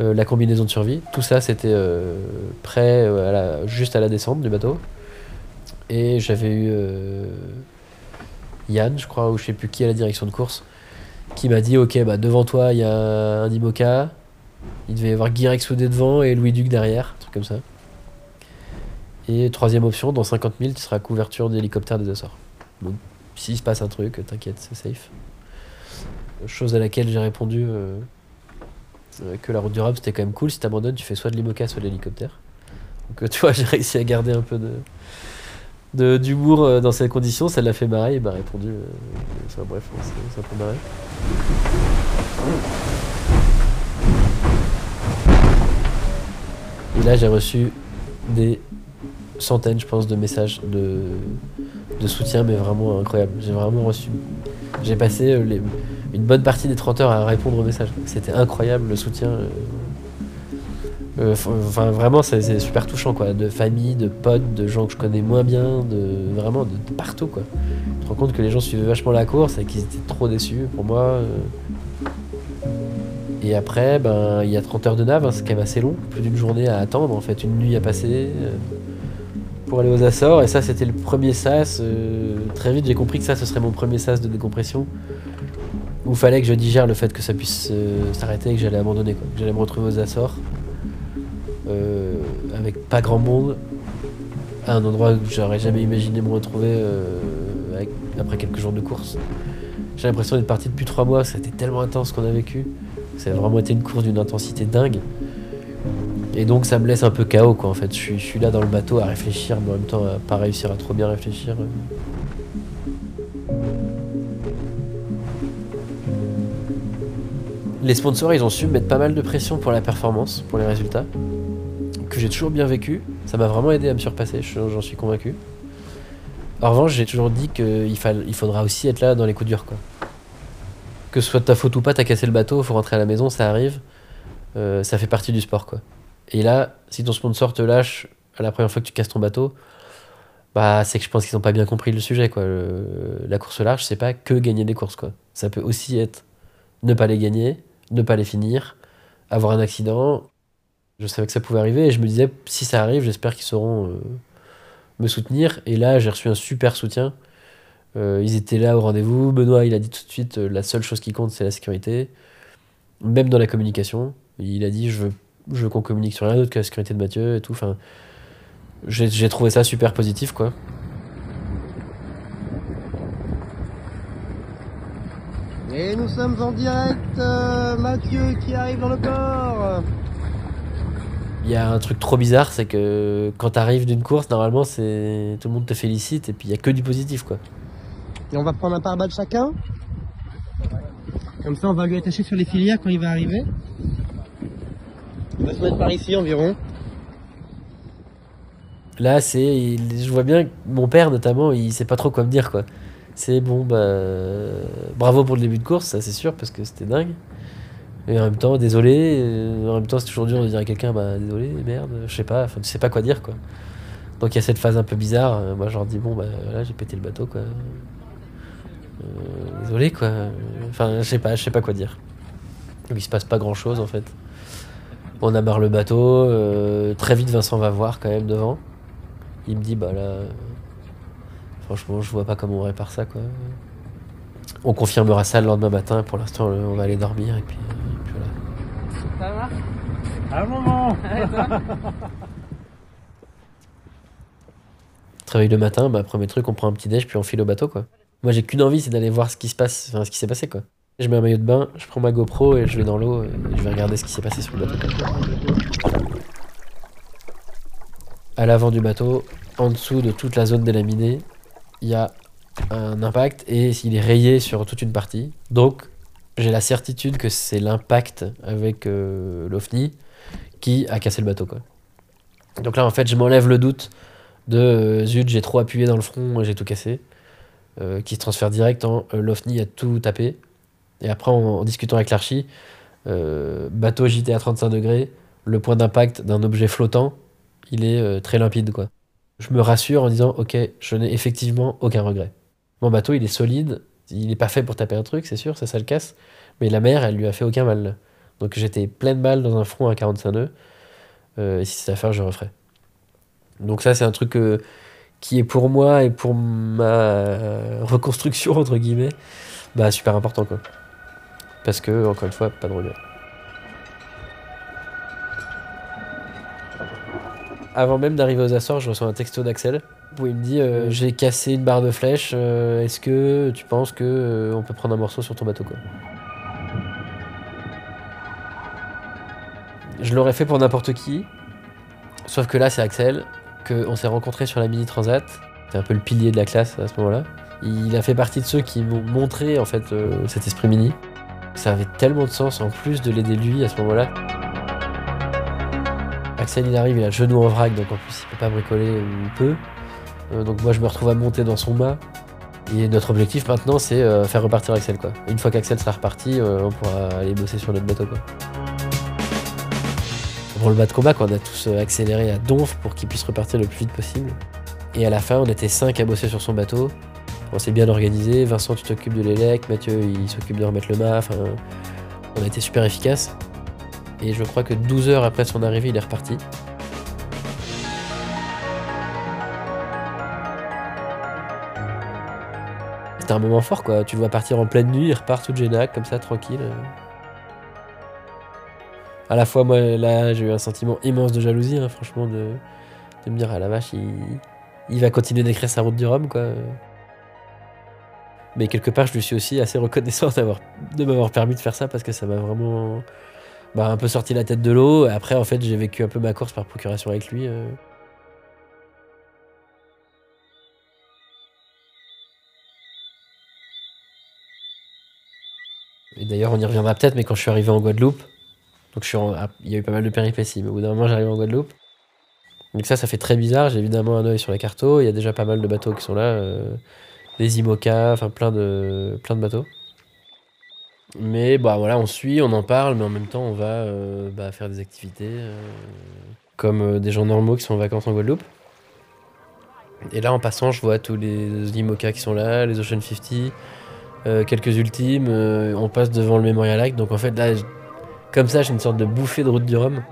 euh, la combinaison de survie. Tout ça, c'était euh, prêt euh, juste à la descente du bateau. Et j'avais eu Yann, je crois, ou je sais plus qui à la direction de course, qui m'a dit Ok, bah devant toi, il y a un IMOCA. Il devait y avoir Guirec soudé devant et Louis Duc derrière, truc comme ça. Et troisième option, dans 50 000, tu seras couverture d'hélicoptère des Açores. Donc, s'il se passe un truc, t'inquiète, c'est safe. Chose à laquelle j'ai répondu que la route du Rhum c'était quand même cool. Si t'abandonnes, tu fais soit de l'IMOCA, soit de l'hélicoptère. Donc, euh, tu vois, j'ai réussi à garder un peu de d'humour euh, dans ces conditions. Ça l'a fait marrer. Il m'a répondu. euh, enfin, bref, c'est un peu marré. Et là, j'ai reçu des centaines, je pense, de messages de, de soutien, mais vraiment incroyable. J'ai vraiment reçu. J'ai passé euh, les- une bonne partie des 30 heures à répondre aux messages. C'était incroyable le soutien. euh. Euh, f- Enfin, vraiment, c'est super touchant, quoi. De famille, de potes, de gens que je connais moins bien, de vraiment de, partout, quoi. Tu te rends compte que les gens suivaient vachement la course et qu'ils étaient trop déçus pour moi. euh. Et après, ben, il y a 30 heures de nav, hein, c'est quand même assez long. Plus d'une journée à attendre, en fait, une nuit à passer euh, pour aller aux Açores. Et ça, c'était le premier sas. euh, très vite, j'ai compris que ça, ce serait mon premier sas de décompression. Où fallait que je digère le fait que ça puisse euh, s'arrêter et que j'allais abandonner. Quoi. Que j'allais me retrouver aux Açores. euh, avec pas grand monde. À un endroit où j'aurais jamais imaginé me retrouver euh, après quelques jours de course. J'ai l'impression d'être parti depuis trois mois. Été tellement intense qu'on a vécu. Ça a vraiment été une course d'une intensité dingue. Et donc ça me laisse un peu KO quoi en fait. Je suis, je suis là dans le bateau à réfléchir, mais en même temps à pas réussir à trop bien réfléchir. Les sponsors ils ont su mettre pas mal de pression pour la performance, pour les résultats. Que j'ai toujours bien vécu. Ça m'a vraiment aidé à me surpasser, je- j'en suis convaincu. En revanche, j'ai toujours dit qu'il il faudra aussi être là dans les coups durs quoi. Que ce soit de ta faute ou pas, t'as cassé le bateau, faut rentrer à la maison, ça arrive. Euh, ça fait partie du sport quoi. Et là, si ton sponsor te lâche à la première fois que tu casses ton bateau, bah c'est que je pense qu'ils n'ont pas bien compris le sujet quoi. La course large, c'est pas que gagner des courses quoi. Ça peut aussi être ne pas les gagner, ne pas les finir, avoir un accident. Je savais que ça pouvait arriver et je me disais si ça arrive, j'espère qu'ils sauront euh, me soutenir. Et là, j'ai reçu un super soutien. Euh, ils étaient là au rendez-vous. Benoît, il a dit tout de suite euh, la seule chose qui compte, c'est la sécurité. Même dans la communication, il a dit je veux, qu'on communique sur rien d'autre que la sécurité de Mathieu et tout. Enfin, j'ai trouvé ça super positif quoi. Et nous sommes en direct, euh, Mathieu qui arrive dans le port. Il y a un truc trop bizarre, c'est que quand t'arrives d'une course, normalement, c'est tout le monde te félicite et puis il y a que du positif quoi. Et on va prendre un pare-balles chacun. Comme ça, on va lui attacher sur les filières quand il va arriver. Il va se mettre par ici environ. Là, c'est, je vois bien que mon père notamment, il sait pas trop quoi me dire quoi. C'est bon, bah, bravo pour le début de course, ça c'est sûr parce que c'était dingue. Et en même temps, désolé. euh, En même temps, c'est toujours dur de dire à quelqu'un, bah désolé, merde, je sais pas. Enfin, tu sais pas quoi dire quoi. Donc il y a cette phase un peu bizarre. euh, Moi, je leur dis bon, bah là, j'ai pété le bateau quoi. Euh, désolé quoi. Enfin, je sais pas, je sais pas quoi dire. Donc, il se passe pas grand chose en fait. On amarre le bateau. euh, très vite, Vincent va voir quand même devant. Il me dit, bah là, euh, franchement, je vois pas comment on répare ça, quoi. On confirmera ça le lendemain matin. Pour l'instant, euh, on va aller dormir et puis, euh, et puis voilà. Ça marche Un moment Travaille le matin, bah, premier truc, on prend un petit déj puis on file au bateau, quoi. Moi, j'ai qu'une envie, c'est d'aller voir ce qui se passe, enfin, ce qui s'est passé, quoi. Je mets un maillot de bain, je prends ma GoPro et je vais dans l'eau et je vais regarder ce qui s'est passé sur le bateau. À l'avant du bateau, en dessous de toute la zone délaminée, il y a un impact et il est rayé sur toute une partie. Donc, j'ai la certitude que c'est l'impact avec euh, qui a cassé le bateau. Donc là, en fait, je m'enlève le doute de euh, zut, j'ai trop appuyé dans le front et j'ai tout cassé, euh, qui se transfère direct en euh, a tout tapé. Et après, en, discutant avec l'archi, bateau JT à 35 degrés, le point d'impact d'un objet flottant, il est très limpide. Je me rassure en disant, ok, je n'ai effectivement aucun regret. Mon bateau, il est solide, il n'est pas fait pour taper un truc, c'est sûr, ça, ça le casse, mais la mer, elle lui a fait aucun mal. Donc j'étais pleine balle dans un front à 45 nœuds, euh, et si c'est à faire, je referai. Donc ça, c'est un truc euh, qui est pour moi et pour ma euh, reconstruction, entre guillemets, bah, super important, quoi. Parce que, encore une fois, pas de regret. Avant même d'arriver aux Açores, je reçois un texto d'Axel où il me dit euh, J'ai cassé une barre de flèche, euh, est-ce que tu penses que euh, on peut prendre un morceau sur ton bateau quoi? Je l'aurais fait pour n'importe qui, sauf que là c'est Axel, qu'on s'est rencontré sur la Mini Transat. C'est un peu le pilier de la classe à ce moment-là. Il a fait partie de ceux qui m'ont montré en fait euh, cet esprit mini. Ça avait tellement de sens en plus de l'aider lui à ce moment-là. Axel il arrive, il a le genou en vrac, donc en plus il peut pas bricoler ou peu. Euh, donc moi je me retrouve à monter dans son mât. Et notre objectif maintenant c'est euh, faire repartir Axel quoi. Une fois qu'Axel sera reparti, euh, on pourra aller bosser sur notre bateau quoi. Pour le bas de combat, on a tous accéléré à donf pour qu'il puisse repartir le plus vite possible. Et à la fin, on était 5 à bosser sur son bateau. On s'est bien organisé. Vincent, tu t'occupes de l'élec. Mathieu, il s'occupe de remettre le mât. Enfin, on a été super efficace. Et je crois que 12 heures après son arrivée, il est reparti. C'était un moment fort, quoi. Tu le vois partir en pleine nuit, il repart tout génac, comme ça, tranquille. À la fois, moi, là, j'ai eu un sentiment immense de jalousie, hein, franchement, de, de me dire, ah la vache, il, il va continuer d'écrire sa route du Rhum, quoi. Mais quelque part, je lui suis aussi assez reconnaissant de m'avoir permis de faire ça parce que ça m'a vraiment bah, un peu sorti la tête de l'eau. Après, en fait, j'ai vécu un peu ma course par procuration avec lui. euh. Et d'ailleurs, on y reviendra peut-être, mais quand je suis arrivé en Guadeloupe, donc il y a eu pas mal de péripéties, mais au bout d'un moment, j'arrive en Guadeloupe. Donc ça, ça fait très bizarre. J'ai évidemment un œil sur la carto. Il y a déjà pas mal de bateaux qui sont là. euh, des IMOCA, enfin plein de, plein de bateaux. Mais bah voilà, on suit, on en parle, mais en même temps, on va euh, bah, faire des activités euh, comme euh, des gens normaux qui sont en vacances en Guadeloupe. Et là, en passant, je vois tous les IMOCA qui sont là, les Ocean 50, euh, quelques ultimes. on passe devant le Memorial Act. Donc en fait, là, comme ça, j'ai une sorte de bouffée de route du Rhum.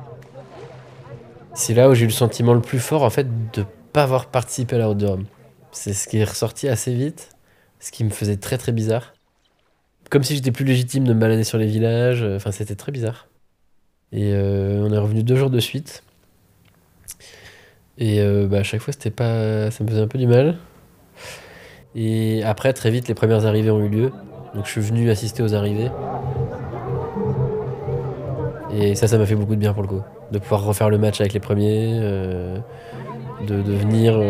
C'est là où j'ai eu le sentiment le plus fort, en fait, de pas avoir participé à la route du Rhum. C'est ce qui est ressorti assez vite, ce qui me faisait très très bizarre. Comme si j'étais plus légitime de me balader sur les villages, euh, enfin c'était très bizarre. Et euh, on est revenu deux jours de suite. Et euh, bah, à chaque fois c'était pas. ça me faisait un peu du mal. Et après très vite les premières arrivées ont eu lieu. Donc je suis venu assister aux arrivées. Et ça ça m'a fait beaucoup de bien pour le coup. De pouvoir refaire le match avec les premiers. de, venir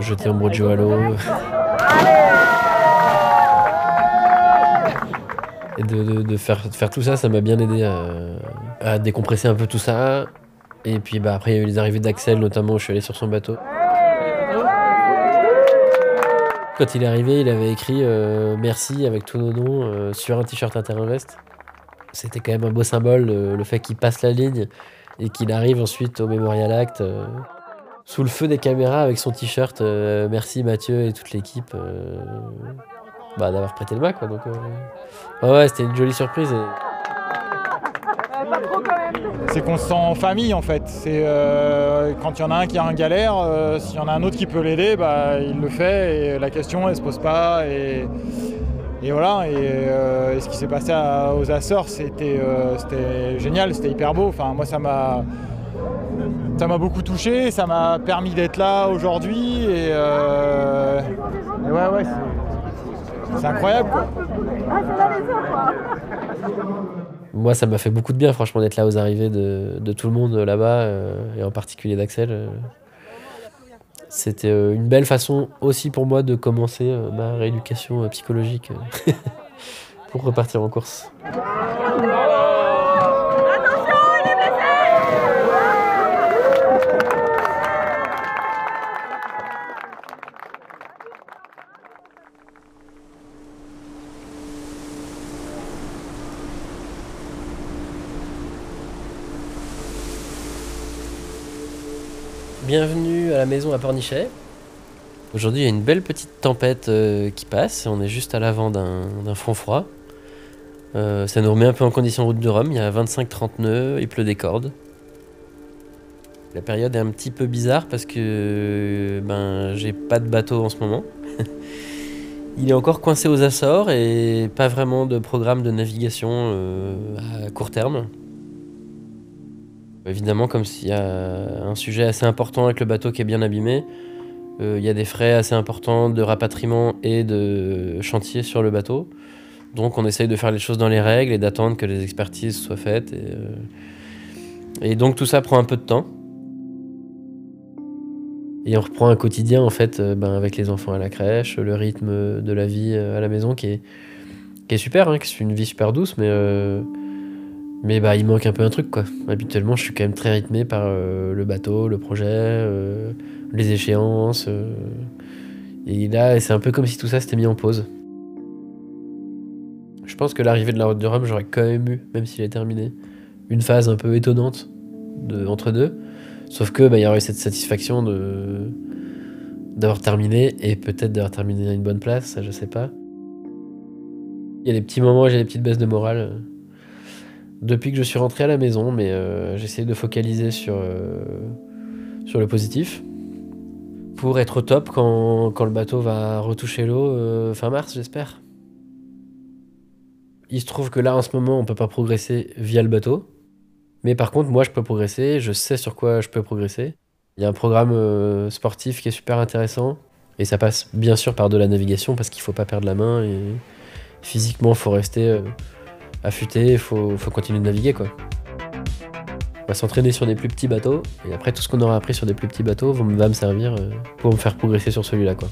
jeter un brojo à l'eau. Et de, de- faire, de faire tout ça, ça m'a bien aidé à, décompresser un peu tout ça. Et puis bah, après, il y a eu les arrivées d'Axel, notamment où je suis allé sur son bateau. Quand il est arrivé, il avait écrit euh, merci avec tous nos noms euh, sur un t-shirt Interinvest. C'était quand même un beau symbole, euh, le fait qu'il passe la ligne et qu'il arrive ensuite au Memorial Act. sous le feu des caméras avec son t-shirt. merci Mathieu et toute l'équipe bah, d'avoir prêté le Mac. Quoi, donc, euh, ouais, ouais, c'était une jolie surprise. C'est qu'on se sent en famille en fait. C'est euh, quand il y en a un qui a un galère, euh, s'il y en a un autre qui peut l'aider, bah, il le fait et la question elle se pose pas. Et, et voilà. Et, ce qui s'est passé aux Açores, c'était génial, c'était hyper beau. Enfin, moi ça m'a ça m'a beaucoup touché, ça m'a permis d'être là aujourd'hui et ouais ouais c'est- c'est incroyable quoi. Moi, ça m'a fait beaucoup de bien, franchement, d'être là aux arrivées de, de tout le monde euh, là-bas, euh, et en particulier d'Axel. euh. C'était euh, une belle façon aussi pour moi de commencer euh, ma rééducation euh, psychologique pour repartir en course. Bienvenue à la maison à Pornichet. Aujourd'hui, il y a une belle petite tempête euh, qui passe. On est juste à l'avant d'un front froid. Euh, ça nous remet un peu en condition route de Rome. Il y a 25-30 nœuds, il pleut des cordes. La période est un petit peu bizarre parce que ben, j'ai pas de bateau en ce moment. il est encore coincé aux Açores et pas vraiment de programme de navigation euh, à court terme. Évidemment, comme s'il y a un sujet assez important avec le bateau qui est bien abîmé, euh, il y a des frais assez importants de rapatriement et de chantier sur le bateau. Donc on essaye de faire les choses dans les règles et d'attendre que les expertises soient faites. Et, euh, donc tout ça prend un peu de temps. Et on reprend un quotidien en fait euh, ben, avec les enfants à la crèche, le rythme de la vie à la maison qui est, qui est super, hein, qui est une vie super douce, mais, Mais bah, il manque un peu un truc, quoi. Habituellement, je suis quand même très rythmé par euh, le bateau, le projet, euh, les échéances. euh. Et là, c'est un peu comme si tout ça s'était mis en pause. Je pense que l'arrivée de la route du Rhum, j'aurais quand même eu, même s'il est terminé, une phase un peu étonnante de, entre deux. Sauf que bah, il y aurait eu cette satisfaction de d'avoir terminé et peut-être d'avoir terminé à une bonne place, ça je sais pas. Il y a des petits moments où j'ai des petites baisses de morale depuis que je suis rentré à la maison, mais euh, j'essaie de focaliser sur, euh, sur le positif pour être au top quand, quand le bateau va retoucher l'eau euh, fin mars, j'espère. Il se trouve que là, en ce moment, on peut pas progresser via le bateau. Mais par contre, moi, je peux progresser, je sais sur quoi je peux progresser. Il y a un programme euh, sportif qui est super intéressant. Et ça passe bien sûr par de la navigation parce qu'il faut pas perdre la main. Et physiquement, il faut rester affûté, il faut, faut continuer de naviguer. quoi. On va s'entraîner sur des plus petits bateaux. Et après, tout ce qu'on aura appris sur des plus petits bateaux va me servir euh, pour me faire progresser sur celui-là. quoi.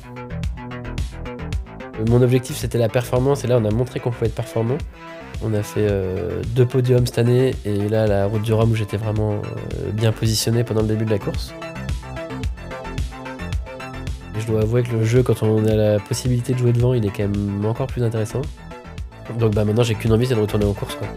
Euh, Mon objectif, c'était la performance. Et là, on a montré qu'on pouvait être performant. On a fait euh, deux podiums cette année et là la route du Rhum où j'étais vraiment bien positionné pendant le début de la course. Je dois avouer que le jeu quand on a la possibilité de jouer devant il est quand même encore plus intéressant. Donc bah maintenant j'ai qu'une envie c'est de retourner en course quoi.